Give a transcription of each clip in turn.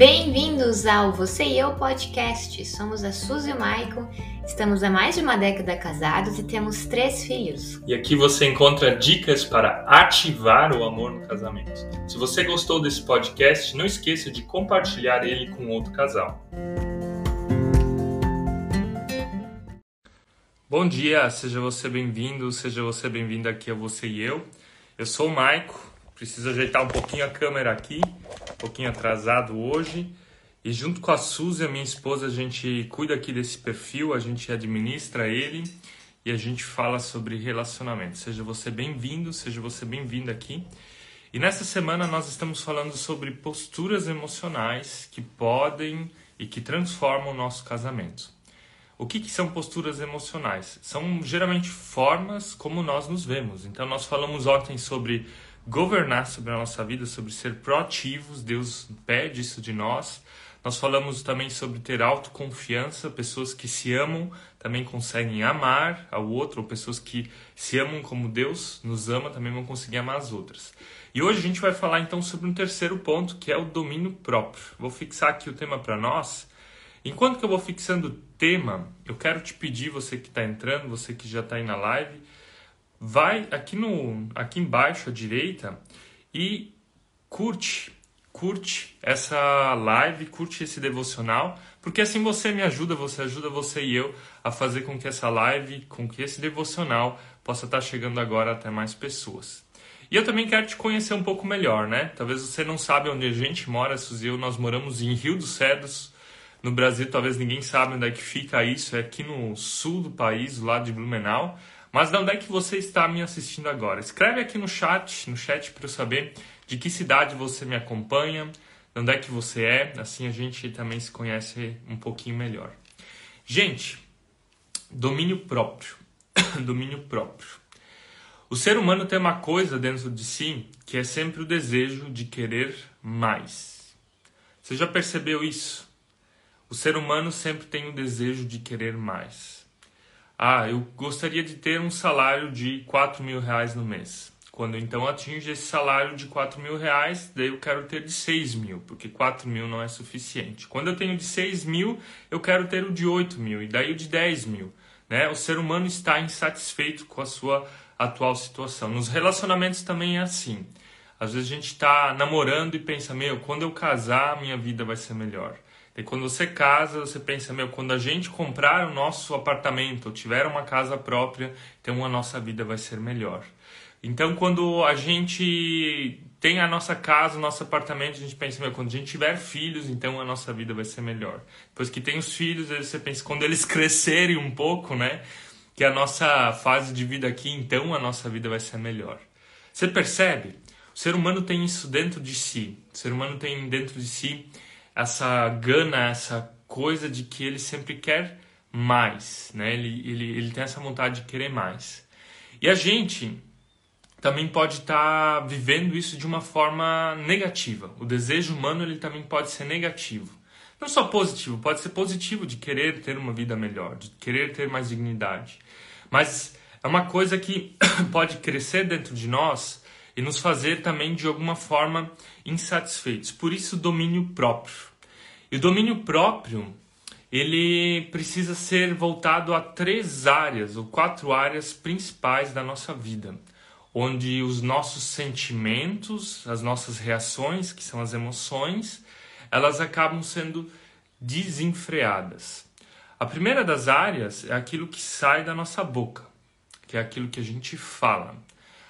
Bem-vindos ao Você e Eu Podcast. Somos a Suzy e o Maicon, estamos há mais de uma década casados e temos três filhos. E aqui você encontra dicas para ativar o amor no casamento. Se você gostou desse podcast, não esqueça de compartilhar ele com outro casal. Bom dia, seja você bem-vindo, seja você bem-vindo aqui a Você e Eu. Eu sou o Maico, preciso ajeitar um pouquinho a câmera aqui, um pouquinho atrasado hoje. E junto com a Suzy, a minha esposa, a gente cuida aqui desse perfil, a gente administra ele e a gente fala sobre relacionamento. Seja você bem-vindo, seja você bem-vinda aqui. E nessa semana nós estamos falando sobre posturas emocionais que podem e que transformam o nosso casamento. O que, que, são posturas emocionais? São geralmente formas como nós nos vemos. Então, nós falamos ontem sobre governar sobre a nossa vida, sobre ser proativos. Deus pede isso de nós. Nós falamos também sobre ter autoconfiança, pessoas que se amam também conseguem amar ao outro, ou pessoas que se amam como Deus nos ama também vão conseguir amar as outras. E hoje a gente vai falar então sobre um terceiro ponto, que é o domínio próprio. Vou fixar aqui o tema para nós. Enquanto que eu vou fixando o tema, eu quero te pedir, você que está entrando, você que já está aí na live, vai aqui no aqui embaixo à direita e curte curte essa live, curte esse devocional, porque assim você me ajuda, você ajuda você e eu a fazer com que essa live, com que esse devocional possa estar chegando agora até mais pessoas. E eu também quero te conhecer um pouco melhor, né? Talvez você não sabe onde a gente mora, Suzy e eu, nós moramos em Rio dos Cedros, no Brasil, talvez ninguém saiba onde é que fica isso, é aqui no sul do país, lado de Blumenau. Mas de onde é que você está me assistindo agora? Escreve aqui no chat, no chat para eu saber de que cidade você me acompanha, de onde é que você é, assim a gente também se conhece um pouquinho melhor. Gente, domínio próprio. domínio próprio. O ser humano tem uma coisa dentro de si que é sempre o desejo de querer mais. Você já percebeu isso? O ser humano sempre tem o desejo de querer mais. Ah, eu gostaria de ter um salário de 4 mil reais no mês. Quando então atinge esse salário de 4 mil reais, daí eu quero ter de 6 mil, porque 4 mil não é suficiente. Quando eu tenho de 6 mil, eu quero ter o de 8 mil, e daí o de 10 mil. Né? O ser humano está insatisfeito com a sua atual situação. Nos relacionamentos também é assim. Às vezes a gente está namorando e pensa, meu, quando eu casar, minha vida vai ser melhor. E quando você casa, você pensa, meu, quando a gente comprar o nosso apartamento, ou tiver uma casa própria, então a nossa vida vai ser melhor. Então, quando a gente tem a nossa casa, o nosso apartamento, a gente pensa, meu, quando a gente tiver filhos, então a nossa vida vai ser melhor. Depois que tem os filhos, você pensa, quando eles crescerem um pouco, né, que a nossa fase de vida aqui, então a nossa vida vai ser melhor. Você percebe? O ser humano tem isso dentro de si. O ser humano tem dentro de si essa gana, essa coisa de que ele sempre quer mais, né? Ele, ele, ele tem essa vontade de querer mais. E a gente também pode estar tá vivendo isso de uma forma negativa. O desejo humano ele também pode ser negativo. Não só positivo, pode ser positivo de querer ter uma vida melhor, de querer ter mais dignidade. Mas é uma coisa que pode crescer dentro de nós e nos fazer também de alguma forma insatisfeitos. Por isso, domínio próprio. E o domínio próprio ele precisa ser voltado a três áreas ou quatro áreas principais da nossa vida, onde os nossos sentimentos, as nossas reações, que são as emoções, elas acabam sendo desenfreadas. A primeira das áreas é aquilo que sai da nossa boca, que é aquilo que a gente fala.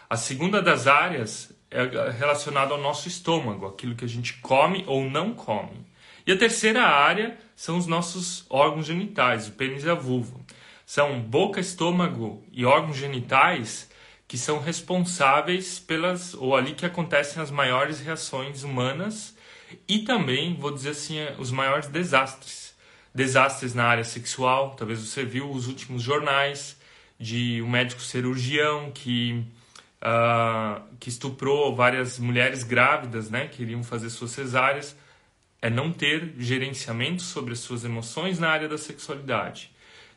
A segunda das áreas é relacionada ao nosso estômago, aquilo que a gente come ou não come. E a terceira área são os nossos órgãos genitais, o pênis e a vulva. São boca, estômago e órgãos genitais que são responsáveis pelas, ou ali que acontecem as maiores reações humanas e também, vou dizer assim, os maiores desastres. Desastres na área sexual, talvez você viu os últimos jornais de um médico cirurgião que uh, que estuprou várias mulheres grávidas, né, que iriam fazer suas cesáreas, é não ter gerenciamento sobre as suas emoções na área da sexualidade.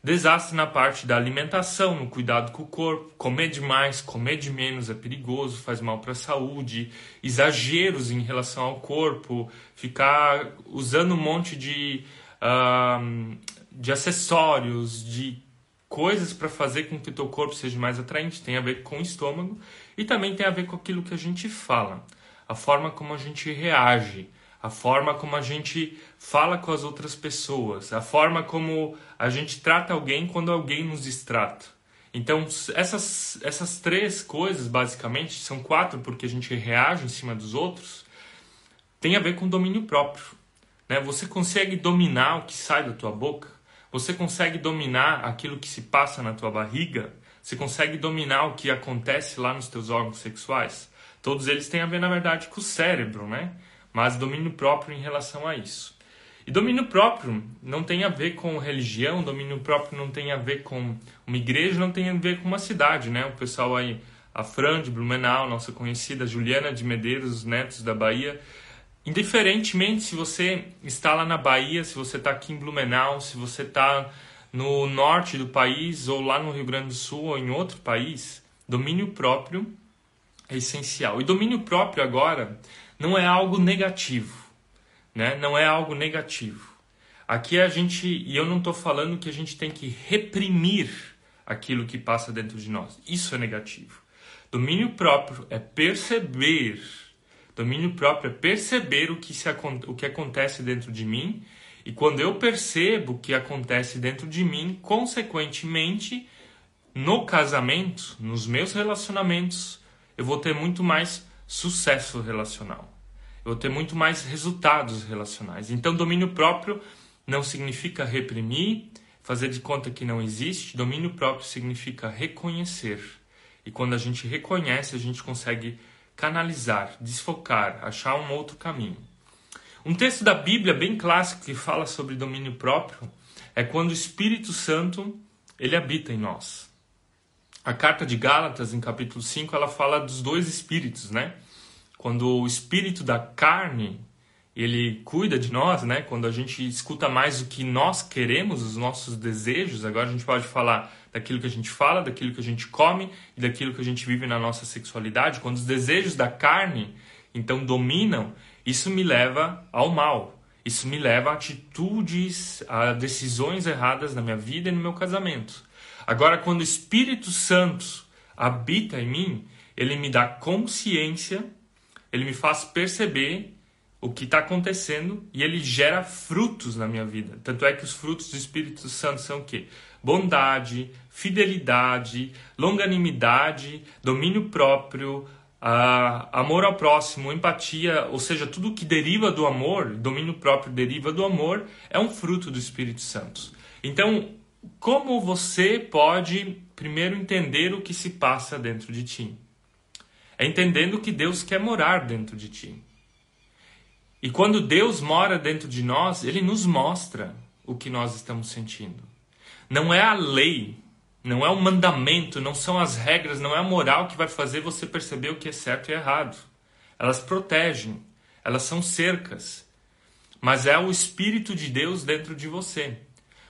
Desastre na parte da alimentação, no cuidado com o corpo, comer demais, comer de menos é perigoso, faz mal para a saúde, exageros em relação ao corpo, ficar usando um monte de, uh, de acessórios, de coisas para fazer com que o teu corpo seja mais atraente, tem a ver com o estômago e também tem a ver com aquilo que a gente fala, a forma como a gente reage a forma como a gente fala com as outras pessoas, a forma como a gente trata alguém quando alguém nos distrata. Então, essas, essas três coisas, basicamente, são quatro porque a gente reage em cima dos outros, tem a ver com domínio próprio. Né? Você consegue dominar o que sai da tua boca? Você consegue dominar aquilo que se passa na tua barriga? Você consegue dominar o que acontece lá nos teus órgãos sexuais? Todos eles têm a ver, na verdade, com o cérebro, né? Mas domínio próprio em relação a isso. E domínio próprio não tem a ver com religião, domínio próprio não tem a ver com uma igreja, não tem a ver com uma cidade, né? O pessoal aí, a Fran de Blumenau, nossa conhecida Juliana de Medeiros, os netos da Bahia. Indiferentemente se você está lá na Bahia, se você está aqui em Blumenau, se você está no norte do país ou lá no Rio Grande do Sul ou em outro país, domínio próprio é essencial. E domínio próprio agora não é algo negativo, né? Não é algo negativo. Aqui a gente, e eu não estou falando que a gente tem que reprimir aquilo que passa dentro de nós. Isso é negativo. Domínio próprio é perceber. Domínio próprio é perceber o que, se, o que acontece dentro de mim. E quando eu percebo o que acontece dentro de mim, consequentemente, no casamento, nos meus relacionamentos, eu vou ter muito mais sucesso relacional eu vou ter muito mais resultados relacionais. Então, domínio próprio não significa reprimir, fazer de conta que não existe. Domínio próprio significa reconhecer. E quando a gente reconhece, a gente consegue canalizar, desfocar, achar um outro caminho. Um texto da Bíblia bem clássico que fala sobre domínio próprio é quando o Espírito Santo ele habita em nós. A carta de Gálatas, em capítulo 5, ela fala dos dois espíritos, né? Quando o espírito da carne ele cuida de nós, né? Quando a gente escuta mais o que nós queremos, os nossos desejos, agora a gente pode falar daquilo que a gente fala, daquilo que a gente come e daquilo que a gente vive na nossa sexualidade. Quando os desejos da carne então dominam, isso me leva ao mal. Isso me leva a atitudes, a decisões erradas na minha vida e no meu casamento. Agora, quando o Espírito Santo habita em mim, ele me dá consciência ele me faz perceber o que está acontecendo e ele gera frutos na minha vida. Tanto é que os frutos do Espírito Santo são o quê? Bondade, fidelidade, longanimidade, domínio próprio, amor ao próximo, empatia, ou seja, tudo que deriva do amor, domínio próprio deriva do amor, é um fruto do Espírito Santo. Então, como você pode primeiro entender o que se passa dentro de ti? É entendendo que Deus quer morar dentro de ti. E quando Deus mora dentro de nós, ele nos mostra o que nós estamos sentindo. Não é a lei, não é o mandamento, não são as regras, não é a moral que vai fazer você perceber o que é certo e errado. Elas protegem, elas são cercas. Mas é o Espírito de Deus dentro de você.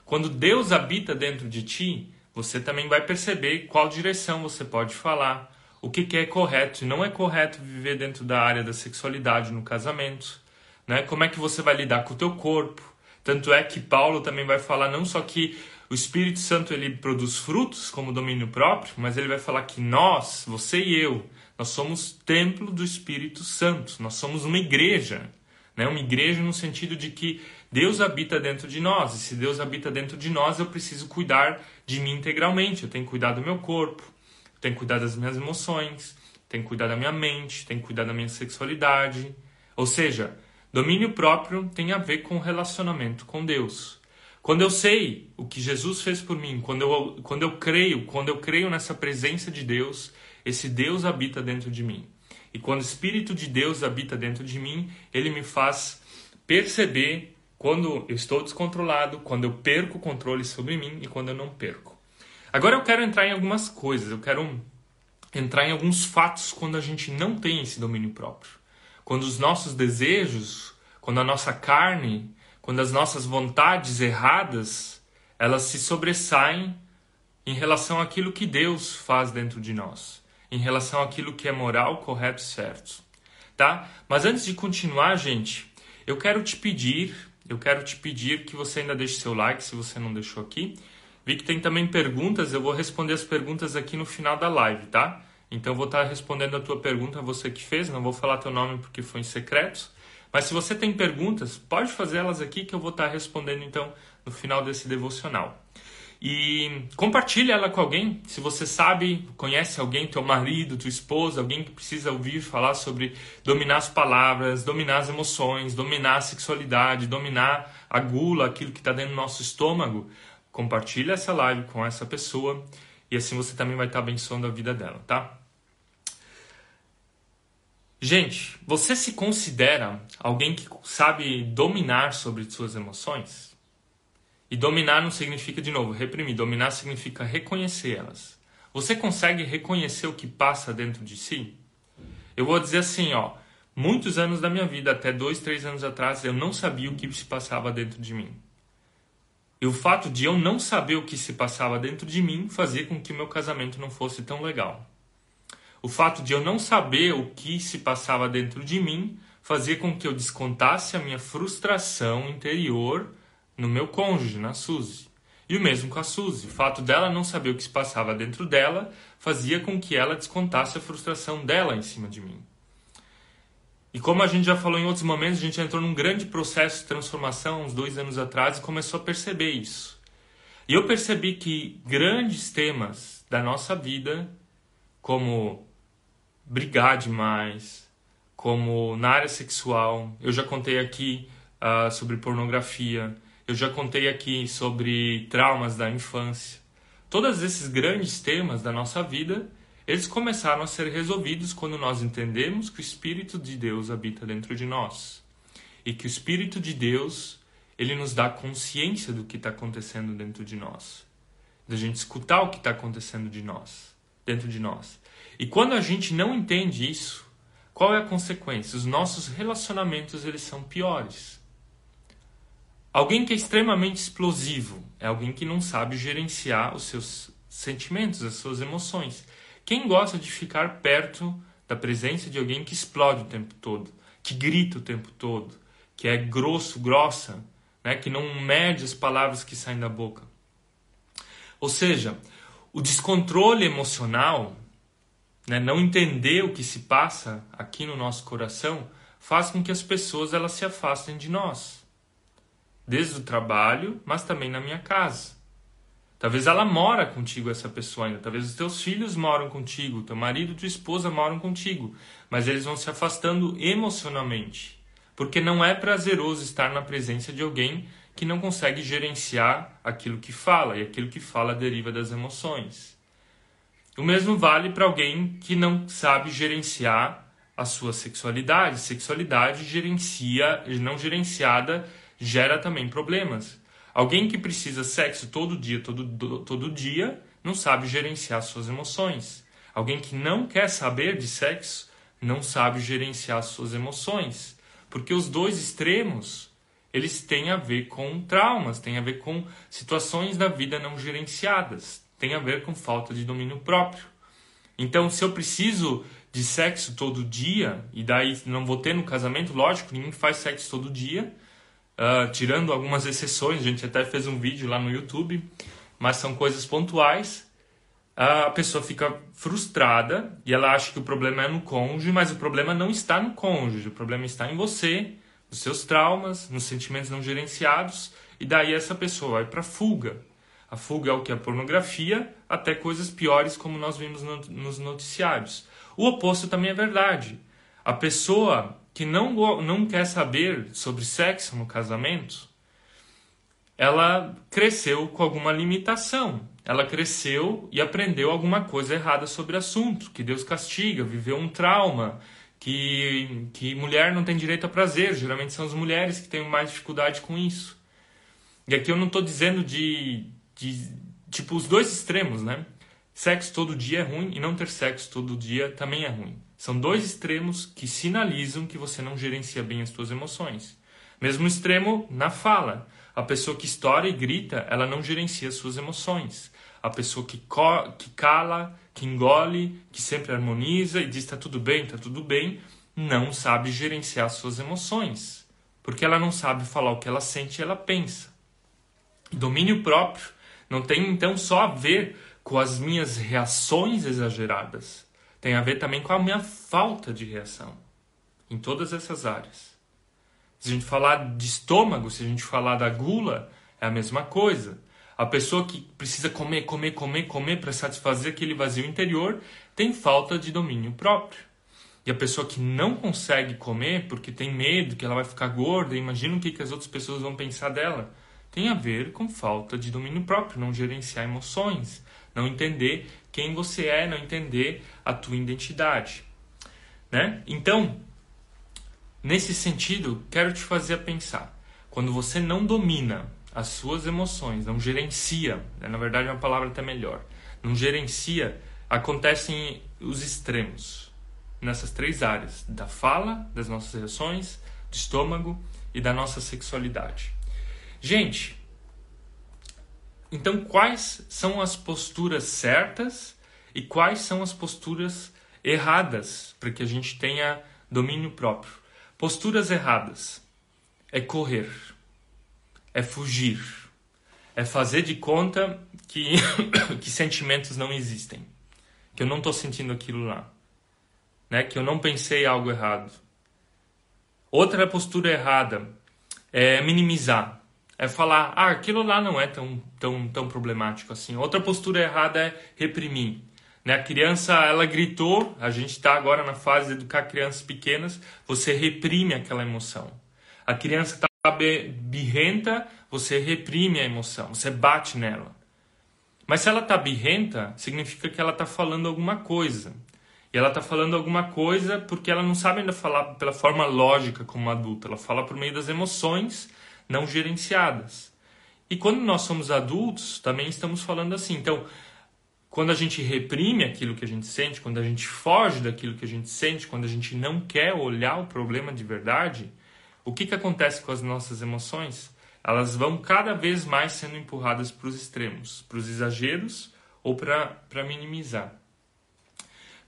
Quando Deus habita dentro de ti, você também vai perceber qual direção você pode falar, o que, que é correto e não é correto viver dentro da área da sexualidade no casamento, né? Como é que você vai lidar com o teu corpo? Tanto é que Paulo também vai falar não só que o Espírito Santo ele produz frutos como domínio próprio, mas ele vai falar que nós, você e eu, nós somos templo do Espírito Santo. Nós somos uma igreja, né? Uma igreja no sentido de que Deus habita dentro de nós. E se Deus habita dentro de nós, eu preciso cuidar de mim integralmente. Eu tenho que cuidar do meu corpo, tenho que cuidar das minhas emoções, tenho que cuidar da minha mente, tenho que cuidar da minha sexualidade. Ou seja, domínio próprio tem a ver com relacionamento com Deus. Quando eu sei o que Jesus fez por mim, quando eu, quando eu creio, quando eu creio nessa presença de Deus, esse Deus habita dentro de mim. E quando o Espírito de Deus habita dentro de mim, ele me faz perceber quando eu estou descontrolado, quando eu perco o controle sobre mim e quando eu não perco. Agora eu quero entrar em algumas coisas, eu quero entrar em alguns fatos quando a gente não tem esse domínio próprio. Quando os nossos desejos, quando a nossa carne, quando as nossas vontades erradas, elas se sobressaem em relação àquilo que Deus faz dentro de nós, em relação àquilo que é moral, correto e certo. Tá? Mas antes de continuar, gente, eu quero te pedir, eu quero te pedir que você ainda deixe seu like se você não deixou aqui. Vi que tem também perguntas, eu vou responder as perguntas aqui no final da live, tá? Então vou estar respondendo a tua pergunta, você que fez, não vou falar teu nome porque foi em secreto. Mas se você tem perguntas, pode fazer elas aqui que eu vou estar respondendo então no final desse devocional. E compartilhe ela com alguém. Se você sabe, conhece alguém, teu marido, tua esposa, alguém que precisa ouvir falar sobre dominar as palavras, dominar as emoções, dominar a sexualidade, dominar a gula, aquilo que está dentro do nosso estômago, compartilhe essa live com essa pessoa e assim você também vai estar abençoando a vida dela, tá? Gente, você se considera alguém que sabe dominar sobre suas emoções? E dominar não significa, de novo, reprimir. Dominar significa reconhecer elas. Você consegue reconhecer o que passa dentro de si? Eu vou dizer assim, ó. Muitos anos da minha vida, até dois, três anos atrás, eu não sabia o que se passava dentro de mim. E o fato de eu não saber o que se passava dentro de mim fazia com que o meu casamento não fosse tão legal. O fato de eu não saber o que se passava dentro de mim fazia com que eu descontasse a minha frustração interior no meu cônjuge, na Suzy. E o mesmo com a Suzy. O fato dela não saber o que se passava dentro dela fazia com que ela descontasse a frustração dela em cima de mim. E como a gente já falou em outros momentos, a gente entrou num grande processo de transformação uns dois anos atrás e começou a perceber isso. E eu percebi que grandes temas da nossa vida, como brigar demais, como na área sexual, eu já contei aqui uh, sobre pornografia, eu já contei aqui sobre traumas da infância. Todos esses grandes temas da nossa vida, eles começaram a ser resolvidos quando nós entendemos que o Espírito de Deus habita dentro de nós. E que o Espírito de Deus, ele nos dá consciência do que está acontecendo dentro de nós. Da gente escutar o que está acontecendo de nós, dentro de nós. E quando a gente não entende isso, qual é a consequência? Os nossos relacionamentos eles são piores. Alguém que é extremamente explosivo é alguém que não sabe gerenciar os seus sentimentos, as suas emoções. Quem gosta de ficar perto da presença de alguém que explode o tempo todo, que grita o tempo todo, que é grosso, grossa, né, que não mede as palavras que saem da boca. Ou seja, o descontrole emocional, né, não entender o que se passa aqui no nosso coração, faz com que as pessoas elas se afastem de nós desde o trabalho, mas também na minha casa. Talvez ela mora contigo essa pessoa ainda, talvez os teus filhos moram contigo, teu marido, tua esposa moram contigo, mas eles vão se afastando emocionalmente, porque não é prazeroso estar na presença de alguém que não consegue gerenciar aquilo que fala, e aquilo que fala deriva das emoções. O mesmo vale para alguém que não sabe gerenciar a sua sexualidade. Sexualidade gerencia, não gerenciada gera também problemas. Alguém que precisa sexo todo dia, todo, todo dia, não sabe gerenciar suas emoções. Alguém que não quer saber de sexo não sabe gerenciar suas emoções. Porque os dois extremos, eles têm a ver com traumas, têm a ver com situações da vida não gerenciadas, têm a ver com falta de domínio próprio. Então, se eu preciso de sexo todo dia, e daí não vou ter no casamento, lógico, ninguém faz sexo todo dia, uh, tirando algumas exceções, a gente até fez um vídeo lá no YouTube, mas são coisas pontuais. A pessoa fica frustrada e ela acha que o problema é no cônjuge, mas o problema não está no cônjuge, o problema está em você, nos seus traumas, nos sentimentos não gerenciados, e daí essa pessoa vai para fuga. A fuga é o que? A pornografia, até coisas piores, como nós vimos no, nos noticiários. O oposto também é verdade. A pessoa que não, não quer saber sobre sexo no casamento, ela cresceu com alguma limitação. Ela cresceu e aprendeu alguma coisa errada sobre o assunto, que Deus castiga, viveu um trauma, que, que mulher não tem direito a prazer. Geralmente são as mulheres que têm mais dificuldade com isso. E aqui eu não estou dizendo de, de, tipo, os dois extremos, né? Sexo todo dia é ruim e não ter sexo todo dia também é ruim. São dois extremos que sinalizam que você não gerencia bem as suas emoções. Mesmo extremo na fala. A pessoa que estoura e grita, ela não gerencia suas emoções. A pessoa que, que cala, que engole, que sempre harmoniza e diz está tudo bem, está tudo bem, não sabe gerenciar suas emoções. Porque ela não sabe falar o que ela sente e ela pensa. Domínio próprio não tem então só a ver com as minhas reações exageradas, tem a ver também com a minha falta de reação em todas essas áreas. Se a gente falar de estômago, se a gente falar da gula, é a mesma coisa. A pessoa que precisa comer, comer, comer, comer para satisfazer aquele vazio interior tem falta de domínio próprio. E a pessoa que não consegue comer porque tem medo que ela vai ficar gorda, imagina o que, que as outras pessoas vão pensar dela. Tem a ver com falta de domínio próprio, não gerenciar emoções, não entender quem você é, não entender a tua identidade. Né? Então, Nesse sentido, quero te fazer pensar. Quando você não domina as suas emoções, não gerencia, né? na verdade é uma palavra até melhor, não gerencia, acontecem os extremos nessas três áreas: da fala, das nossas reações, do estômago e da nossa sexualidade. Gente, então quais são as posturas certas e quais são as posturas erradas para que a gente tenha domínio próprio? Posturas erradas é correr, é fugir, é fazer de conta que, que sentimentos não existem, que eu não estou sentindo aquilo lá, né? que eu não pensei algo errado. Outra postura errada é minimizar, é falar, ah, aquilo lá não é tão, tão, tão problemático assim. Outra postura errada é reprimir, né? A criança, ela gritou, a gente está agora na fase de educar crianças pequenas, você reprime aquela emoção. A criança está birrenta, você reprime a emoção, você bate nela. Mas se ela está birrenta, significa que ela está falando alguma coisa. E ela está falando alguma coisa porque ela não sabe ainda falar pela forma lógica como adulta. Ela fala por meio das emoções não gerenciadas. E quando nós somos adultos, também estamos falando assim. Então, quando a gente reprime aquilo que a gente sente, quando a gente foge daquilo que a gente sente, quando a gente não quer olhar o problema de verdade, o que, que acontece com as nossas emoções? Elas vão cada vez mais sendo empurradas para os extremos, para os exageros ou para minimizar.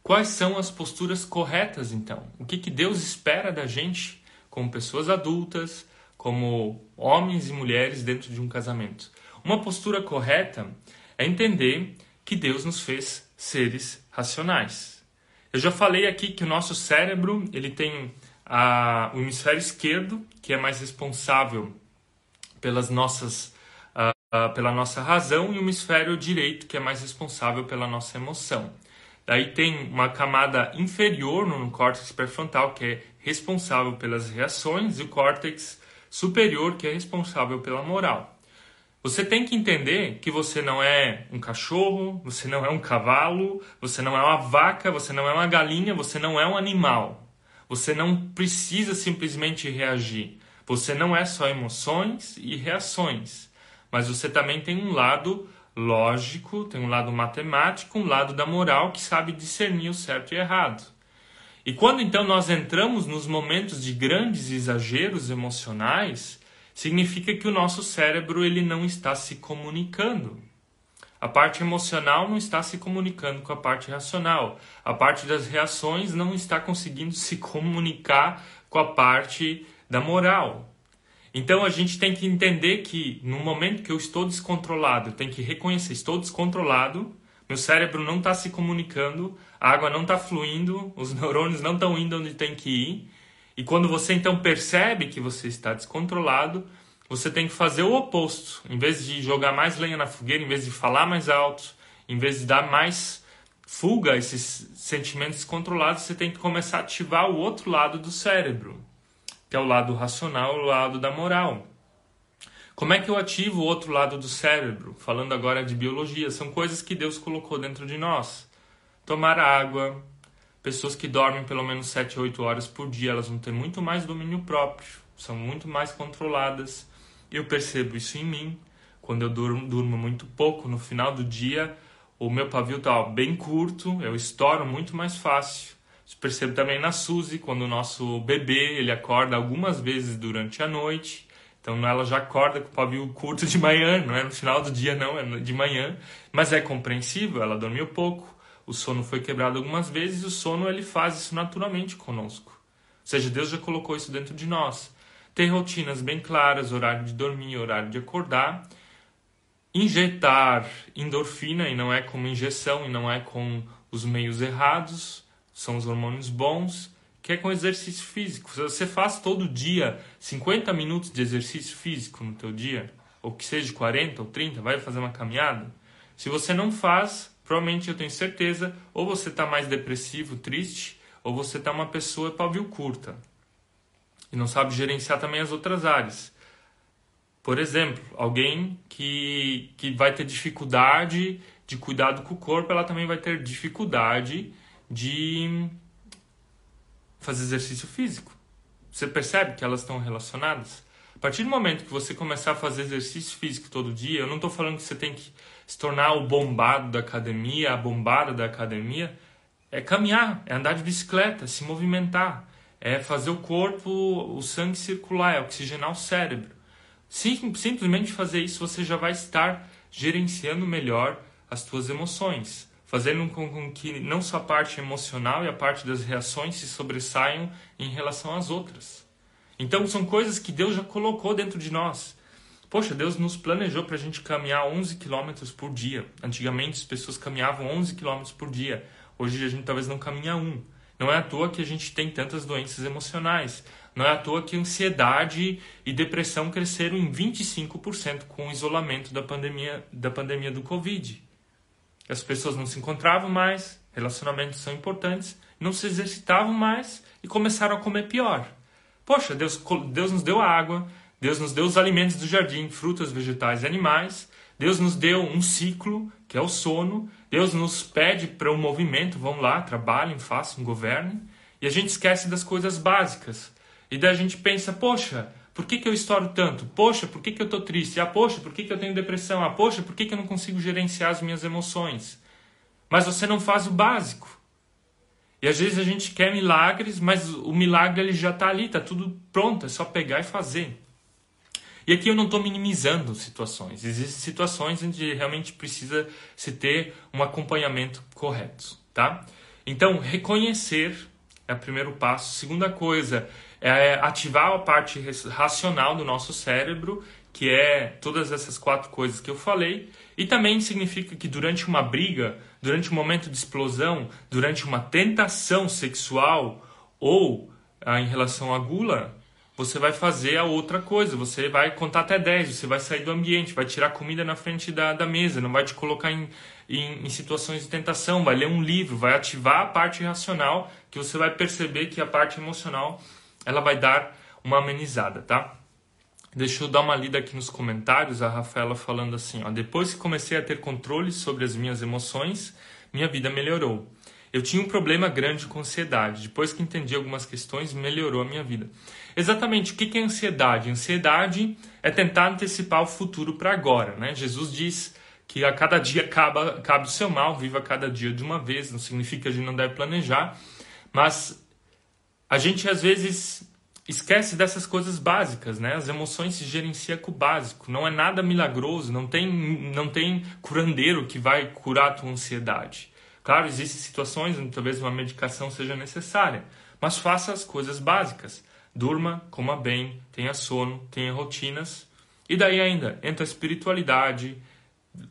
Quais são as posturas corretas, então? O que, que Deus espera da gente como pessoas adultas, como homens e mulheres dentro de um casamento? Uma postura correta é entender que Deus nos fez seres racionais. Eu já falei aqui que o nosso cérebro ele tem a, o hemisfério esquerdo que é mais responsável pelas nossas uh, uh, pela nossa razão e o hemisfério direito que é mais responsável pela nossa emoção. Daí tem uma camada inferior no córtex pré-frontal que é responsável pelas reações e o córtex superior que é responsável pela moral. Você tem que entender que você não é um cachorro, você não é um cavalo, você não é uma vaca, você não é uma galinha, você não é um animal. Você não precisa simplesmente reagir. Você não é só emoções e reações, mas você também tem um lado lógico, tem um lado matemático, um lado da moral que sabe discernir o certo e errado. E quando então nós entramos nos momentos de grandes exageros emocionais, significa que o nosso cérebro ele não está se comunicando. A parte emocional não está se comunicando com a parte racional. A parte das reações não está conseguindo se comunicar com a parte da moral. Então a gente tem que entender que no momento que eu estou descontrolado, tenho que reconhecer, estou descontrolado, meu cérebro não está se comunicando, a água não está fluindo, os neurônios não estão indo onde tem que ir, e quando você então percebe que você está descontrolado, você tem que fazer o oposto. Em vez de jogar mais lenha na fogueira, em vez de falar mais alto, em vez de dar mais fuga a esses sentimentos descontrolados, você tem que começar a ativar o outro lado do cérebro, que é o lado racional, o lado da moral. Como é que eu ativo o outro lado do cérebro? Falando agora de biologia, são coisas que Deus colocou dentro de nós. Tomar água, Pessoas que dormem pelo menos 7 8 horas por dia, elas vão ter muito mais domínio próprio, são muito mais controladas. Eu percebo isso em mim. Quando eu durmo, durmo muito pouco, no final do dia, o meu pavio está bem curto, eu estouro muito mais fácil. percebo também na Suzy, quando o nosso bebê ele acorda algumas vezes durante a noite. Então ela já acorda com o pavio curto de manhã, não é no final do dia não, é de manhã, mas é compreensível, ela dormiu pouco, o sono foi quebrado algumas vezes e o sono ele faz isso naturalmente conosco. Ou seja, Deus já colocou isso dentro de nós. Ter rotinas bem claras, horário de dormir, horário de acordar, injetar endorfina e não é como injeção e não é com os meios errados, são os hormônios bons, que é com exercício físico. Se você faz todo dia 50 minutos de exercício físico no teu dia, ou que seja 40 ou 30, vai fazer uma caminhada. Se você não faz, provavelmente eu tenho certeza, ou você está mais depressivo, triste, ou você está uma pessoa pavio curta e não sabe gerenciar também as outras áreas. Por exemplo, alguém que, que vai ter dificuldade de cuidado com o corpo, ela também vai ter dificuldade de fazer exercício físico. Você percebe que elas estão relacionadas? A partir do momento que você começar a fazer exercício físico todo dia, eu não estou falando que você tem que se tornar o bombado da academia, a bombada da academia. É caminhar, é andar de bicicleta, se movimentar, é fazer o corpo, o sangue circular, é oxigenar o cérebro. Sim, simplesmente fazer isso, você já vai estar gerenciando melhor as suas emoções fazendo com que não só a parte emocional e a parte das reações se sobressaiam em relação às outras. Então são coisas que Deus já colocou dentro de nós. Poxa, Deus nos planejou para a gente caminhar 11 quilômetros por dia. Antigamente as pessoas caminhavam 11 quilômetros por dia. Hoje a gente talvez não caminha um. Não é à toa que a gente tem tantas doenças emocionais. Não é à toa que ansiedade e depressão cresceram em 25% com o isolamento da pandemia, da pandemia do Covid. As pessoas não se encontravam mais, relacionamentos são importantes, não se exercitavam mais e começaram a comer pior. Poxa, Deus, Deus nos deu água, Deus nos deu os alimentos do jardim, frutas, vegetais e animais. Deus nos deu um ciclo, que é o sono. Deus nos pede para um movimento, vão lá, trabalhem, façam, governem. E a gente esquece das coisas básicas. E daí a gente pensa, poxa, por que, que eu estouro tanto? Poxa, por que, que eu estou triste? Ah, poxa, por que, que eu tenho depressão? Ah, poxa, por que, que eu não consigo gerenciar as minhas emoções? Mas você não faz o básico. E às vezes a gente quer milagres, mas o milagre ele já está ali, está tudo pronto, é só pegar e fazer. E aqui eu não estou minimizando situações. Existem situações onde realmente precisa se ter um acompanhamento correto, tá? Então, reconhecer é o primeiro passo. Segunda coisa, é ativar a parte racional do nosso cérebro, que é todas essas quatro coisas que eu falei, e também significa que durante uma briga, durante um momento de explosão, durante uma tentação sexual ou ah, em relação à gula, você vai fazer a outra coisa, você vai contar até 10, você vai sair do ambiente, vai tirar comida na frente da, da mesa, não vai te colocar em, em, em situações de tentação, vai ler um livro, vai ativar a parte racional, que você vai perceber que a parte emocional ela vai dar uma amenizada, tá? Deixa eu dar uma lida aqui nos comentários, a Rafaela falando assim, ó, depois que comecei a ter controle sobre as minhas emoções, minha vida melhorou. Eu tinha um problema grande com ansiedade. Depois que entendi algumas questões, melhorou a minha vida. Exatamente, o que é ansiedade? Ansiedade é tentar antecipar o futuro para agora, né? Jesus diz que a cada dia cabe o seu mal, viva cada dia de uma vez. Não significa que a gente não deve planejar, mas a gente às vezes esquece dessas coisas básicas, né? As emoções se gerenciam com o básico. Não é nada milagroso, não tem, não tem curandeiro que vai curar a tua ansiedade. Claro, existem situações onde talvez uma medicação seja necessária, mas faça as coisas básicas. Durma, coma bem, tenha sono, tenha rotinas. E daí ainda, entra a espiritualidade,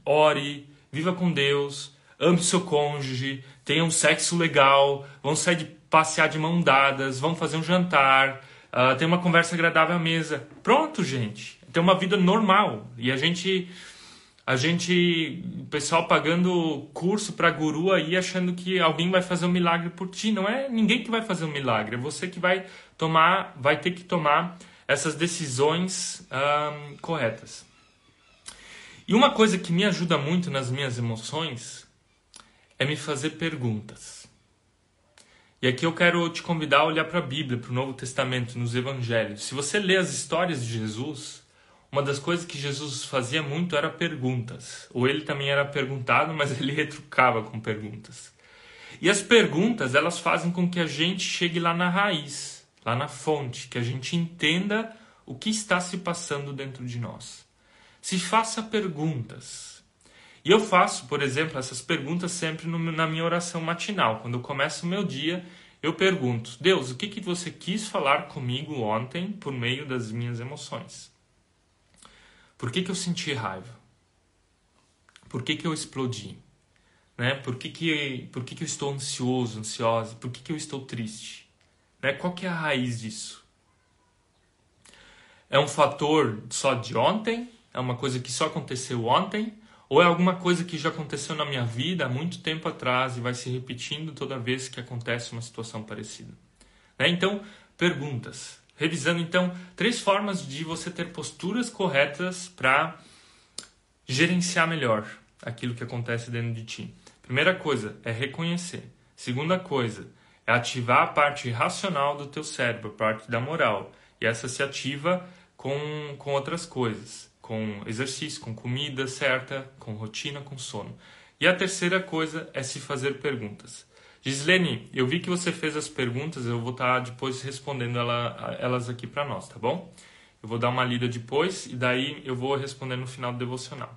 ore, viva com Deus, ame seu cônjuge, tenha um sexo legal, vão sair de passear de mão dadas, vamos fazer um jantar, uh, ter uma conversa agradável à mesa. Pronto, gente. Ter uma vida normal. E a gente, a gente, o pessoal pagando curso para guru aí, achando que alguém vai fazer um milagre por ti. Não é ninguém que vai fazer um milagre. É você que vai tomar, vai ter que tomar essas decisões um, corretas. E uma coisa que me ajuda muito nas minhas emoções é me fazer perguntas. E aqui eu quero te convidar a olhar para a Bíblia, para o Novo Testamento, nos Evangelhos. Se você lê as histórias de Jesus, uma das coisas que Jesus fazia muito era perguntas. Ou ele também era perguntado, mas ele retrucava com perguntas. E as perguntas, elas fazem com que a gente chegue lá na raiz, lá na fonte, que a gente entenda o que está se passando dentro de nós. Se faça perguntas. E eu faço, por exemplo, essas perguntas sempre no, na minha oração matinal. Quando eu começo o meu dia, eu pergunto: Deus, o que, que você quis falar comigo ontem por meio das minhas emoções? Por que, que eu senti raiva? Por que, que eu explodi? Né? Por, que, que, por que, que eu estou ansioso, ansiosa? Por que, que eu estou triste? Né? Qual que é a raiz disso? É um fator só de ontem? É uma coisa que só aconteceu ontem? Ou é alguma coisa que já aconteceu na minha vida há muito tempo atrás e vai se repetindo toda vez que acontece uma situação parecida? Né? Então, perguntas. Revisando então três formas de você ter posturas corretas para gerenciar melhor aquilo que acontece dentro de ti. Primeira coisa é reconhecer. Segunda coisa é ativar a parte racional do teu cérebro, a parte da moral. E essa se ativa com, com outras coisas, com exercício, com comida certa, com rotina, com sono. E a terceira coisa é se fazer perguntas. Gislene, eu vi que você fez as perguntas, eu vou estar tá depois respondendo ela, elas aqui para nós, tá bom? Eu vou dar uma lida depois e daí eu vou responder no final do devocional.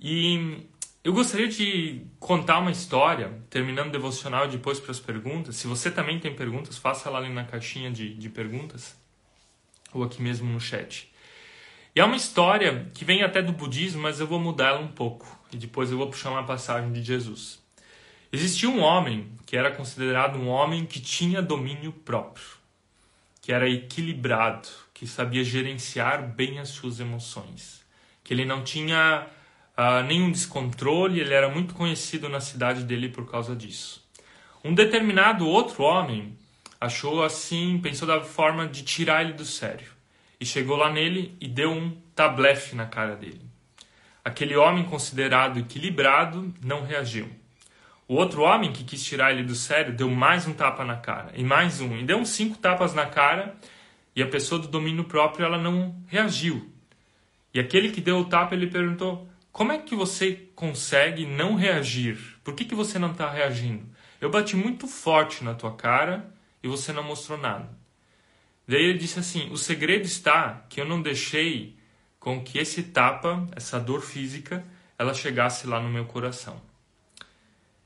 E eu gostaria de contar uma história, terminando o devocional e depois para as perguntas. Se você também tem perguntas, faça lá ali na caixinha de, de perguntas ou aqui mesmo no chat. E é uma história que vem até do budismo, mas eu vou mudar ela um pouco e depois eu vou puxar uma passagem de Jesus. Existia um homem que era considerado um homem que tinha domínio próprio, que era equilibrado, que sabia gerenciar bem as suas emoções, que ele não tinha uh, nenhum descontrole, ele era muito conhecido na cidade dele por causa disso. Um determinado outro homem achou assim, pensou da forma de tirar ele do sério, e chegou lá nele e deu um tablefe na cara dele. Aquele homem considerado equilibrado não reagiu. O outro homem que quis tirar ele do sério deu mais um tapa na cara, e mais um, e deu uns cinco tapas na cara, e a pessoa do domínio próprio ela não reagiu. E aquele que deu o tapa, ele perguntou: Como é que você consegue não reagir? Por que, que você não está reagindo? Eu bati muito forte na tua cara e você não mostrou nada. Daí ele disse assim: O segredo está que eu não deixei com que esse tapa, essa dor física, ela chegasse lá no meu coração.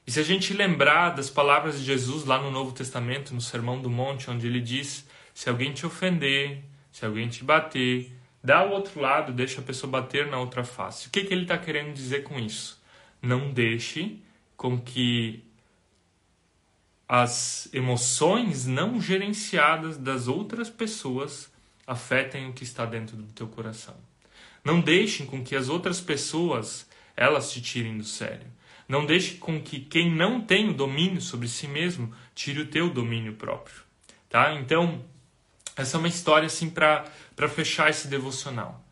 E se a gente lembrar das palavras de Jesus lá no Novo Testamento, no Sermão do Monte, onde ele diz: se alguém te ofender, se alguém te bater, dá o outro lado, deixa a pessoa bater na outra face. O que, que ele está querendo dizer com isso? Não deixe com que as emoções não gerenciadas das outras pessoas afetem o que está dentro do teu coração. Não deixem com que as outras pessoas elas te tirem do sério. Não deixe com que quem não tem o domínio sobre si mesmo tire o teu domínio próprio, tá? Então, essa é uma história assim para para fechar esse devocional.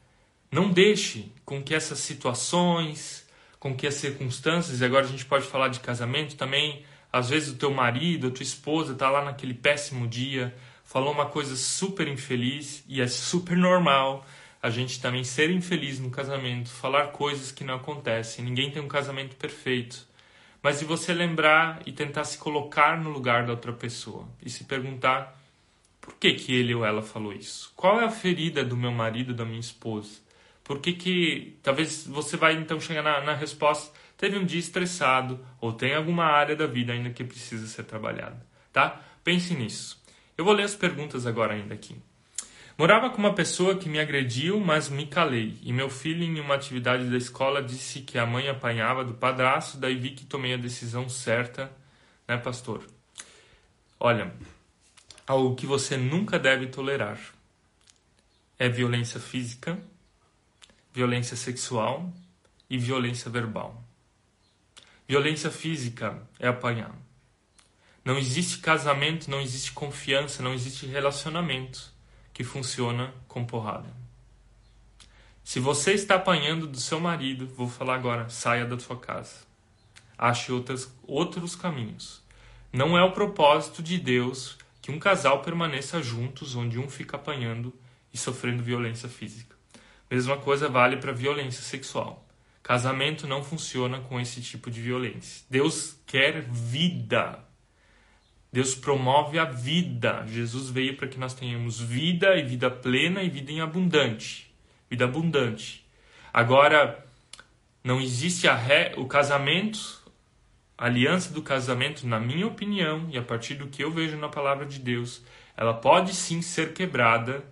Não deixe com que essas situações, com que as circunstâncias, e agora a gente pode falar de casamento também, às vezes o teu marido, a tua esposa está lá naquele péssimo dia, falou uma coisa super infeliz e é super normal a gente também ser infeliz no casamento, falar coisas que não acontecem. Ninguém tem um casamento perfeito. Mas de você lembrar e tentar se colocar no lugar da outra pessoa e se perguntar por que, que ele ou ela falou isso? Qual é a ferida do meu marido, da minha esposa? Por que que... Talvez você vai então chegar na, na resposta, teve um dia estressado ou tem alguma área da vida ainda que precisa ser trabalhada, tá? Pense nisso. Eu vou ler as perguntas agora ainda aqui. Morava com uma pessoa que me agrediu, mas me calei. E meu filho, em uma atividade da escola, disse que a mãe apanhava do padrasto, daí vi que tomei a decisão certa, né, pastor? Olha, algo que você nunca deve tolerar é violência física, violência sexual e violência verbal. Violência física é apanhar. Não existe casamento, não existe confiança, não existe relacionamento que funciona com porrada. Se você está apanhando do seu marido, vou falar agora, saia da sua casa. Ache outras, outros caminhos. Não é o propósito de Deus que um casal permaneça juntos onde um fica apanhando e sofrendo violência física. Mesma coisa vale para violência sexual. Casamento não funciona com esse tipo de violência. Deus quer vida. Deus promove a vida. Jesus veio para que nós tenhamos vida e vida plena e vida em abundante. Vida abundante. Agora, não existe ré, o casamento, a aliança do casamento, na minha opinião, e a partir do que eu vejo na palavra de Deus, ela pode sim ser quebrada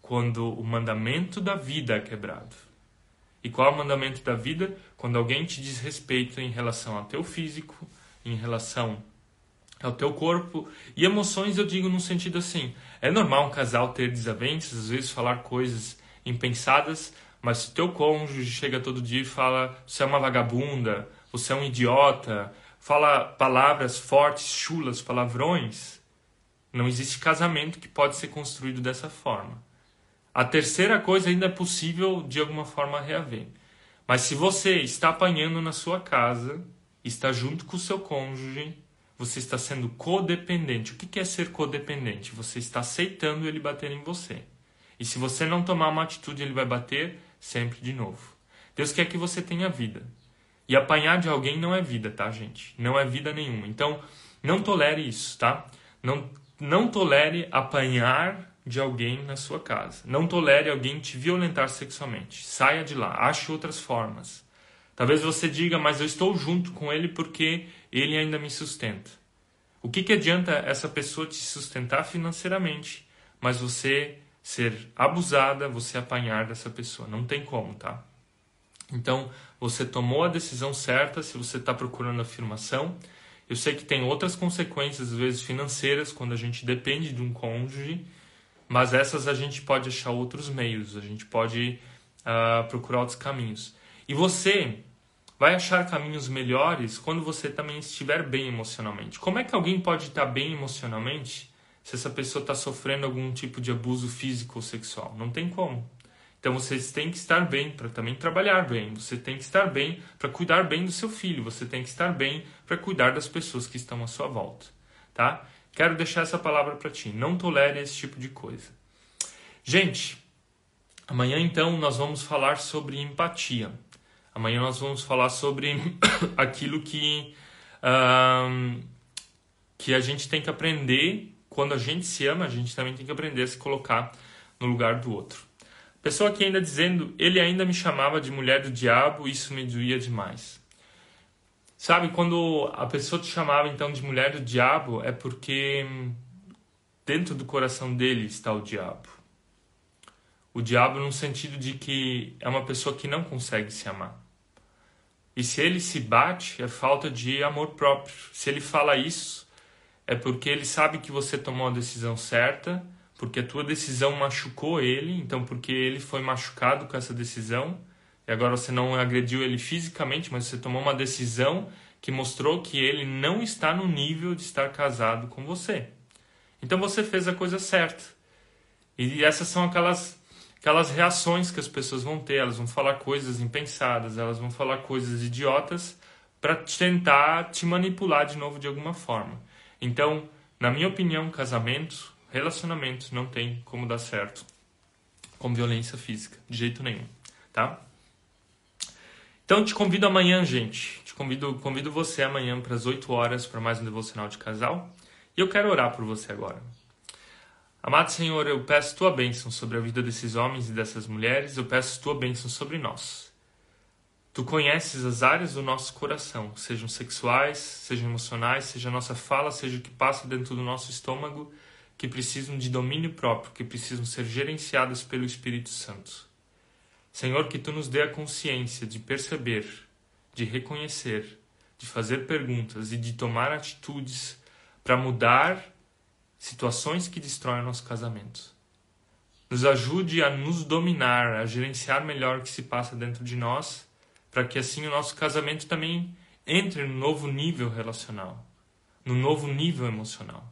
quando o mandamento da vida é quebrado. E qual é o mandamento da vida? Quando alguém te desrespeita em relação ao teu físico, em relação ao teu corpo. E emoções eu digo no sentido assim: é normal um casal ter desavenças, às vezes falar coisas impensadas, mas se teu cônjuge chega todo dia e fala: você é uma vagabunda, você é um idiota, fala palavras fortes, chulas, palavrões, não existe casamento que pode ser construído dessa forma. A terceira coisa ainda é possível de alguma forma reaver. Mas se você está apanhando na sua casa, está junto com o seu cônjuge, você está sendo codependente. O que é ser codependente? Você está aceitando ele bater em você. E se você não tomar uma atitude, ele vai bater sempre de novo. Deus quer que você tenha vida. E apanhar de alguém não é vida, tá, gente? Não é vida nenhuma. Então, não tolere isso, tá? Não, não tolere apanhar de alguém na sua casa. Não tolere alguém te violentar sexualmente. Saia de lá. Ache outras formas. Talvez você diga, mas eu estou junto com ele porque ele ainda me sustenta. O que, que adianta essa pessoa te sustentar financeiramente, mas você ser abusada, você apanhar dessa pessoa? Não tem como, tá? Então, você tomou a decisão certa se você está procurando afirmação. Eu sei que tem outras consequências, às vezes financeiras, quando a gente depende de um cônjuge mas essas a gente pode achar outros meios, a gente pode uh, procurar outros caminhos. E você vai achar caminhos melhores quando você também estiver bem emocionalmente. Como é que alguém pode estar bem emocionalmente se essa pessoa está sofrendo algum tipo de abuso físico ou sexual? Não tem como. Então você tem que estar bem para também trabalhar bem. Você tem que estar bem para cuidar bem do seu filho. Você tem que estar bem para cuidar das pessoas que estão à sua volta, tá? Quero deixar essa palavra para ti. Não tolere esse tipo de coisa. Gente, amanhã então nós vamos falar sobre empatia. Amanhã nós vamos falar sobre aquilo que, um, que a gente tem que aprender. Quando a gente se ama, a gente também tem que aprender a se colocar no lugar do outro. Pessoa aqui ainda dizendo, ele ainda me chamava de mulher do diabo, isso me doía demais. Sabe, quando a pessoa te chamava então de mulher do diabo, é porque dentro do coração dele está o diabo. O diabo no sentido de que é uma pessoa que não consegue se amar. E se ele se bate, é falta de amor próprio. Se ele fala isso, é porque ele sabe que você tomou a decisão certa, porque a tua decisão machucou ele, então porque ele foi machucado com essa decisão e agora você não agrediu ele fisicamente, mas você tomou uma decisão que mostrou que ele não está no nível de estar casado com você. Então você fez a coisa certa. E essas são aquelas aquelas reações que as pessoas vão ter, elas vão falar coisas impensadas, elas vão falar coisas idiotas para tentar te manipular de novo de alguma forma. Então, na minha opinião, casamento, relacionamento não tem como dar certo com violência física, de jeito nenhum, tá? Então te convido amanhã, gente. Te convido, convido você amanhã para as 8 horas para mais um devocional de casal. E eu quero orar por você agora. Amado Senhor, eu peço tua bênção sobre a vida desses homens e dessas mulheres, eu peço tua bênção sobre nós. Tu conheces as áreas do nosso coração, sejam sexuais, sejam emocionais, seja a nossa fala, seja o que passa dentro do nosso estômago, que precisam de domínio próprio, que precisam ser gerenciadas pelo Espírito Santo. Senhor, que tu nos dê a consciência de perceber, de reconhecer, de fazer perguntas e de tomar atitudes para mudar situações que destroem nosso casamento. Nos ajude a nos dominar, a gerenciar melhor o que se passa dentro de nós, para que assim o nosso casamento também entre no novo nível relacional, no novo nível emocional.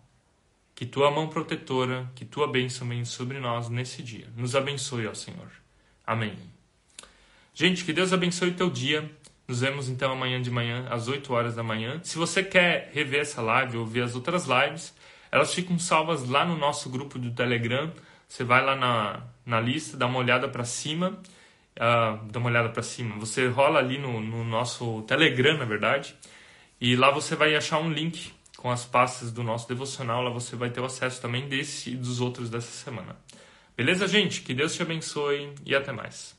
Que tua mão protetora, que tua bênção venha sobre nós nesse dia. Nos abençoe, ó Senhor. Amém. Gente, que Deus abençoe o teu dia. Nos vemos então amanhã de manhã, às 8 horas da manhã. Se você quer rever essa live ou ver as outras lives, elas ficam salvas lá no nosso grupo do Telegram. Você vai lá na, na lista, dá uma olhada para cima uh, dá uma olhada para cima. Você rola ali no, no nosso Telegram, na verdade, e lá você vai achar um link com as pastas do nosso devocional. Lá você vai ter o acesso também desse e dos outros dessa semana. Beleza, gente? Que Deus te abençoe e até mais.